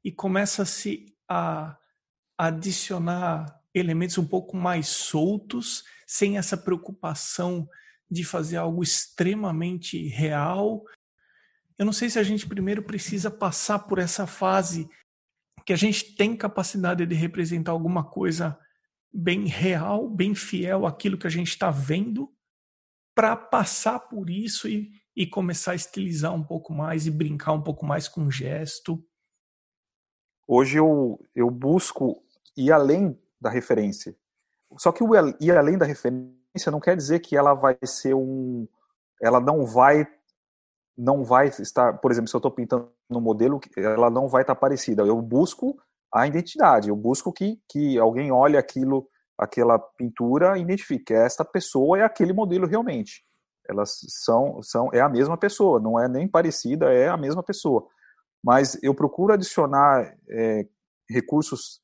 Speaker 2: e começa-se a adicionar elementos um pouco mais soltos, sem essa preocupação de fazer algo extremamente real eu não sei se a gente primeiro precisa passar por essa fase que a gente tem capacidade de representar alguma coisa bem real, bem fiel àquilo que a gente está vendo, para passar por isso e, e começar a estilizar um pouco mais e brincar um pouco mais com gesto.
Speaker 1: Hoje eu, eu busco ir além da referência. Só que o ir além da referência não quer dizer que ela vai ser um. Ela não vai não vai estar, por exemplo, se eu estou pintando um modelo, ela não vai estar parecida. Eu busco a identidade. Eu busco que, que alguém olhe aquilo, aquela pintura e identifique que esta pessoa é aquele modelo realmente. Elas são, são é a mesma pessoa, não é nem parecida, é a mesma pessoa. Mas eu procuro adicionar é, recursos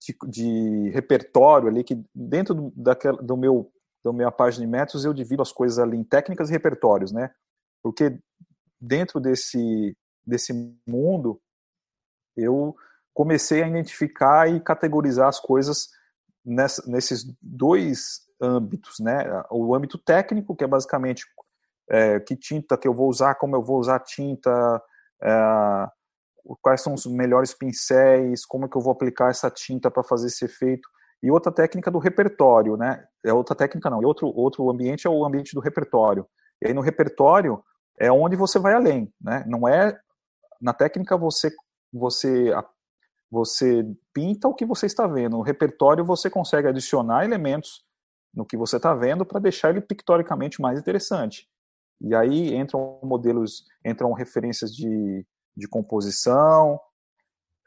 Speaker 1: de, de, repertório ali que dentro do, daquela, do meu da minha página de métodos eu divido as coisas ali em técnicas e repertórios, né? Porque dentro desse desse mundo eu comecei a identificar e categorizar as coisas nessa, nesses dois âmbitos, né? O âmbito técnico, que é basicamente é, que tinta que eu vou usar, como eu vou usar tinta, quais são os melhores pincéis, como é que eu vou aplicar essa tinta para fazer esse efeito. E outra técnica do repertório, né? É outra técnica não, e outro, outro ambiente é o ambiente do repertório. E aí no repertório é onde você vai além, né? Não é na técnica você você você pinta o que você está vendo. No repertório você consegue adicionar elementos no que você está vendo para deixar ele pictoricamente mais interessante. E aí entram modelos, entram referências de, de composição,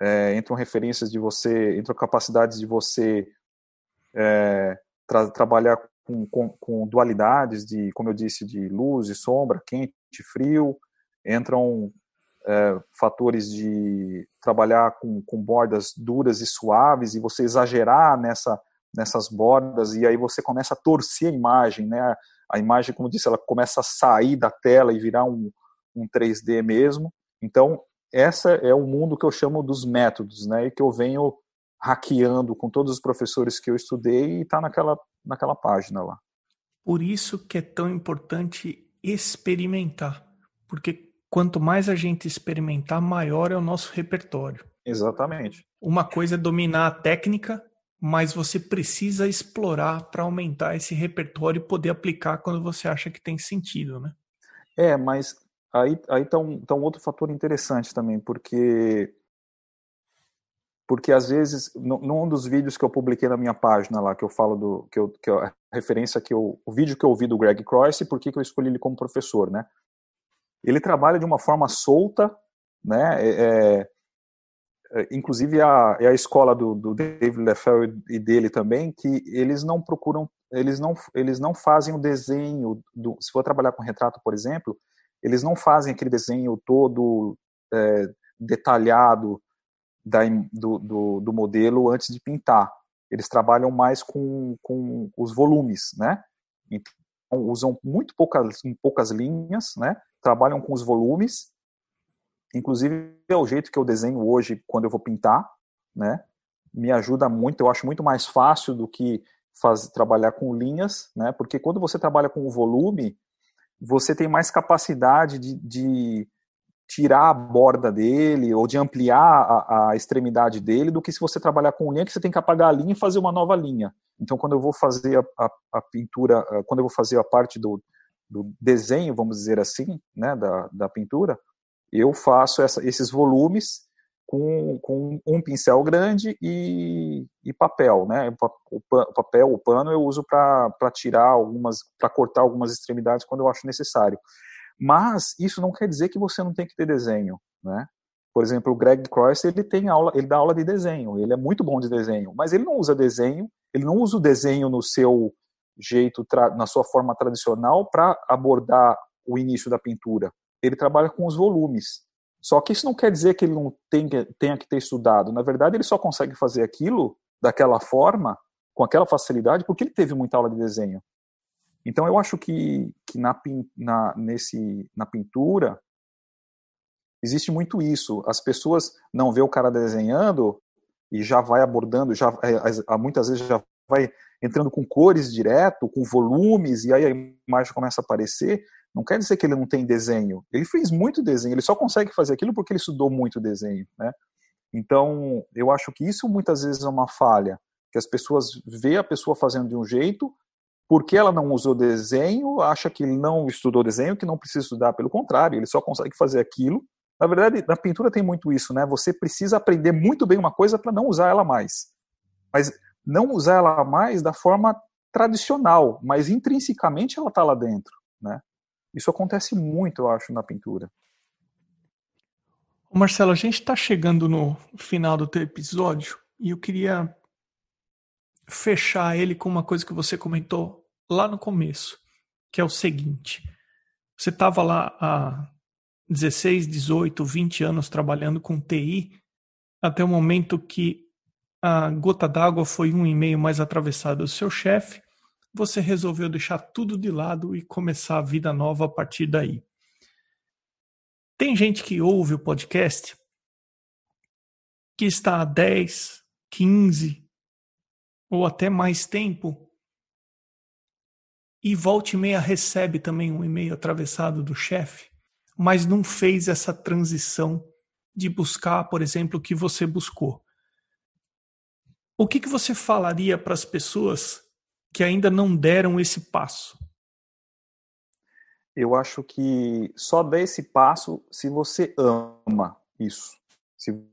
Speaker 1: é, entram referências de você, entram capacidades de você é, tra trabalhar com, com, com, dualidades de, como eu disse, de luz e sombra, quente e frio, entram é, fatores de trabalhar com, com bordas duras e suaves e você exagerar nessa, nessas bordas e aí você começa a torcer a imagem, né? A imagem, como eu disse, ela começa a sair da tela e virar um, um 3D mesmo. Então, essa é o mundo que eu chamo dos métodos, né? E que eu venho hackeando com todos os professores que eu estudei e está naquela, naquela página lá.
Speaker 2: Por isso que é tão importante experimentar, porque quanto mais a gente experimentar, maior é o nosso repertório.
Speaker 1: Exatamente.
Speaker 2: Uma coisa é dominar a técnica, mas você precisa explorar para aumentar esse repertório e poder aplicar quando você acha que tem sentido, né?
Speaker 1: É, mas aí aí tá um, tá um outro fator interessante também, porque porque às vezes num dos vídeos que eu publiquei na minha página lá que eu falo do que eu que a referência que eu, o vídeo que eu ouvi do Greg Cross e por que, eu escolhi ele como professor, né? ele trabalha de uma forma solta, né? É, é inclusive a, é a escola do, do David Leffel e dele também que eles não procuram, eles não, eles não fazem o desenho do, se for trabalhar com retrato, por exemplo, eles não fazem aquele desenho todo é, detalhado da, do, do, do, modelo antes de pintar. Eles trabalham mais com, com os volumes, né? Então, usam muito poucas, poucas linhas, né? trabalham com os volumes, inclusive é o jeito que eu desenho hoje quando eu vou pintar, né? Me ajuda muito, eu acho muito mais fácil do que faz, trabalhar com linhas, né? Porque quando você trabalha com o volume, você tem mais capacidade de, de tirar a borda dele ou de ampliar a, a, extremidade dele do que se você trabalhar com linha que você tem que apagar a linha e fazer uma nova linha. Então, quando eu vou fazer a, a, a pintura, quando eu vou fazer a parte do, do desenho, vamos dizer assim, né, da, da pintura, eu faço essa, esses volumes com, com um pincel grande e, e papel, né? O, papel, o pano eu uso para tirar algumas, para cortar algumas extremidades quando eu acho necessário. Mas isso não quer dizer que você não tem que ter desenho, né? Por exemplo, o Greg Cross, ele tem aula, ele dá aula de desenho, ele é muito bom de desenho, mas ele não usa desenho, ele não usa o desenho no seu jeito, na sua forma tradicional, para abordar o início da pintura. Ele trabalha com os volumes. Só que isso não quer dizer que ele não tenha, tenha que ter estudado. Na verdade, ele só consegue fazer aquilo daquela forma, com aquela facilidade, porque ele teve muita aula de desenho. Então, eu acho que, que na, na, nesse, na pintura existe muito isso. As pessoas não vê o cara desenhando e já vai abordando, já é, muitas vezes já vai entrando com cores direto, com volumes, e aí a imagem começa a aparecer, não quer dizer que ele não tem desenho. Ele fez muito desenho, ele só consegue fazer aquilo porque ele estudou muito desenho, né? Então, eu acho que isso muitas vezes é uma falha, que as pessoas vê a pessoa fazendo de um jeito, porque ela não usou desenho, acha que ele não estudou desenho, que não precisa estudar, pelo contrário, ele só consegue fazer aquilo. Na verdade, na pintura tem muito isso, né? Você precisa aprender muito bem uma coisa para não usar ela mais. Mas não usar ela mais da forma tradicional, mas intrinsecamente ela está lá dentro, né? Isso acontece muito, eu acho, na pintura.
Speaker 2: Marcelo, a gente está chegando no final do teu episódio e eu queria fechar ele com uma coisa que você comentou lá no começo, que é o seguinte: você estava lá há 16, 18, 20 anos trabalhando com TI, até o momento que a gota d'água foi um e-mail mais atravessado do seu chefe, você resolveu deixar tudo de lado e começar a vida nova a partir daí. Tem gente que ouve o podcast que está há 10, 15 ou até mais tempo e volta e meia recebe também um e-mail atravessado do chefe, mas não fez essa transição de buscar, por exemplo, o que você buscou. O que, que você falaria para as pessoas que ainda não deram esse passo?
Speaker 1: eu acho que só dá esse passo se você ama isso. Se,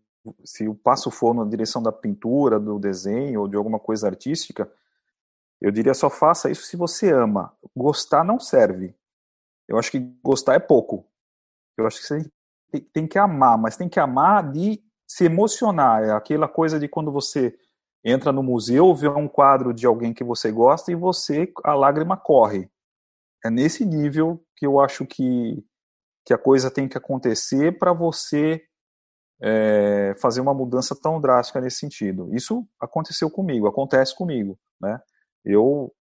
Speaker 1: se o passo for na direção da pintura, do desenho ou de alguma coisa artística, eu diria só faça isso se você ama. Gostar não serve. Eu acho que gostar é pouco. Eu acho que você tem, que amar, mas tem que amar de se emocionar. É aquela coisa de quando você entra no museu, vê um quadro de alguém que você gosta e você, a lágrima corre é nesse nível que eu acho que, que a coisa tem que acontecer para você é, fazer uma mudança tão drástica nesse sentido. Isso aconteceu comigo, acontece comigo, né? Eu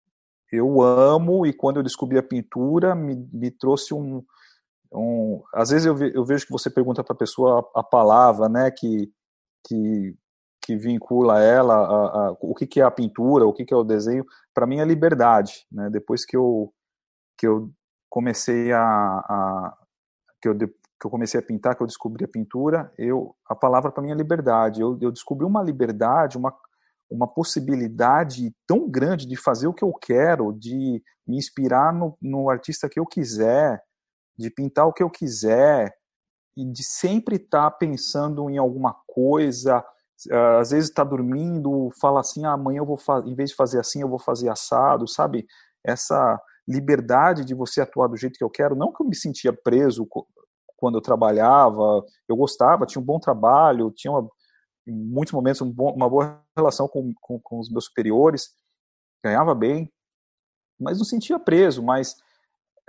Speaker 1: eu amo e quando eu descobri a pintura me, me trouxe um, um às vezes eu, ve, eu vejo que você pergunta para a pessoa a, palavra, né, que que que vincula ela a, a, o que, que é a pintura, o que, que é o desenho, para mim é liberdade, né? Depois que eu que eu comecei a, a que, eu, que eu comecei a pintar, que eu descobri a pintura, eu a palavra para mim é liberdade. Eu, eu descobri uma liberdade, uma uma possibilidade tão grande de fazer o que eu quero, de me inspirar no, no artista que eu quiser, de pintar o que eu quiser, e de sempre estar tá pensando em alguma coisa. Às vezes está dormindo, fala assim: ah, amanhã eu vou em vez de fazer assim, eu vou fazer assado, sabe? Essa liberdade de você atuar do jeito que eu quero, não que eu me sentia preso quando eu trabalhava, eu gostava, tinha um bom trabalho, tinha uma, em muitos momentos um bom, uma boa relação com, com, com, os meus superiores, ganhava bem, mas não sentia preso, mas,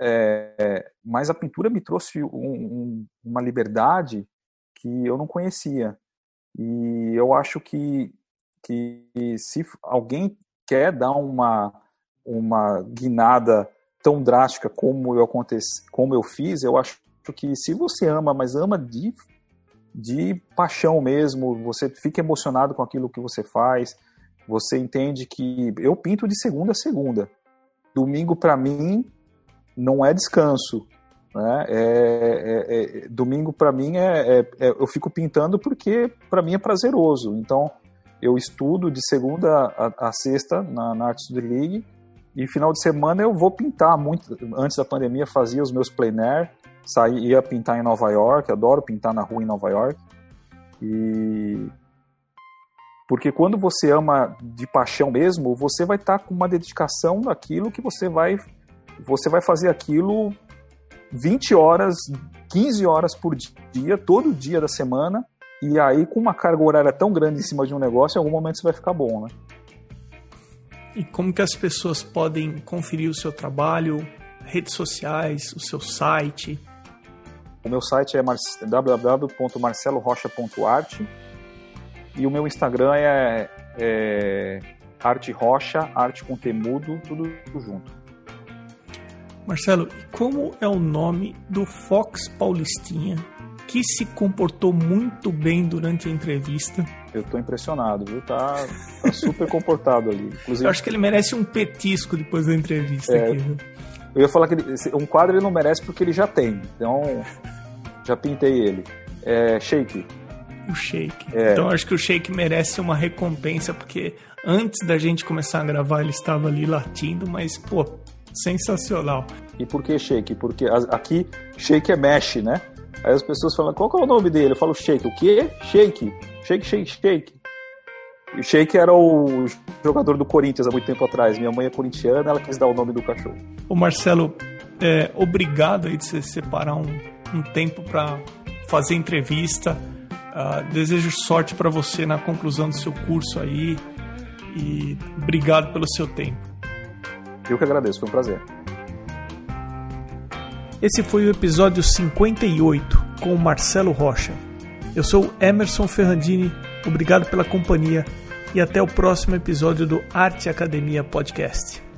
Speaker 1: é, mas a pintura me trouxe um, um, uma liberdade que eu não conhecia. E eu acho que, que se alguém quer dar uma uma guinada tão drástica como eu aconteci, como eu fiz, eu acho que se você ama, mas ama de de paixão mesmo, você fica emocionado com aquilo que você faz, você entende que eu pinto de segunda a segunda. Domingo para mim não é descanso, né? É, é, é, domingo para mim é, é, é, eu fico pintando porque para mim é prazeroso. Então eu estudo de segunda a, a sexta na, na Art Studio League e final de semana eu vou pintar muito. Antes da pandemia fazia os meus plein air, saía, ia pintar em Nova York, adoro pintar na rua em Nova York. E porque quando você ama de paixão mesmo, você vai estar tá com uma dedicação naquilo que você vai você vai fazer aquilo 20 horas, 15 horas por dia, todo dia da semana, e aí com uma carga horária tão grande em cima de um negócio, em algum momento você vai ficar bom, né?
Speaker 2: E como que as pessoas podem conferir o seu trabalho, redes sociais, o seu site?
Speaker 1: O meu site é www.marcelorocha.art e o meu Instagram é, é Arte Rocha, Arte com Temudo, tudo junto.
Speaker 2: Marcelo, como é o nome do Fox Paulistinha que se comportou muito bem durante a entrevista.
Speaker 1: Eu tô impressionado, viu? Tá, tá super comportado ali.
Speaker 2: Inclusive... Eu acho que ele merece um petisco depois da entrevista é, aqui, viu?
Speaker 1: Eu ia falar que ele, um quadro ele não merece porque ele já tem. Então, já pintei ele. É Shake.
Speaker 2: O Shake. É. Então, acho que o Shake merece uma recompensa porque antes da gente começar a gravar ele estava ali latindo, mas, pô, sensacional.
Speaker 1: E por que Shake? Porque aqui Shake é mesh, né? Aí as pessoas falam, qual que é o nome dele? Eu falo Shake. O quê? Shake. Shake, shake, shake. E o Shake era o jogador do Corinthians há muito tempo atrás. Minha mãe é corintiana, ela quis dar o nome do cachorro.
Speaker 2: Ô Marcelo, é, obrigado aí de você separar um, um tempo para fazer entrevista. Uh, desejo sorte para você na conclusão do seu curso aí e obrigado pelo seu tempo.
Speaker 1: Eu que agradeço, foi um prazer.
Speaker 2: Esse foi o episódio 58 com o Marcelo Rocha. Eu sou Emerson Ferrandini, obrigado pela companhia e até o próximo episódio do Arte Academia Podcast.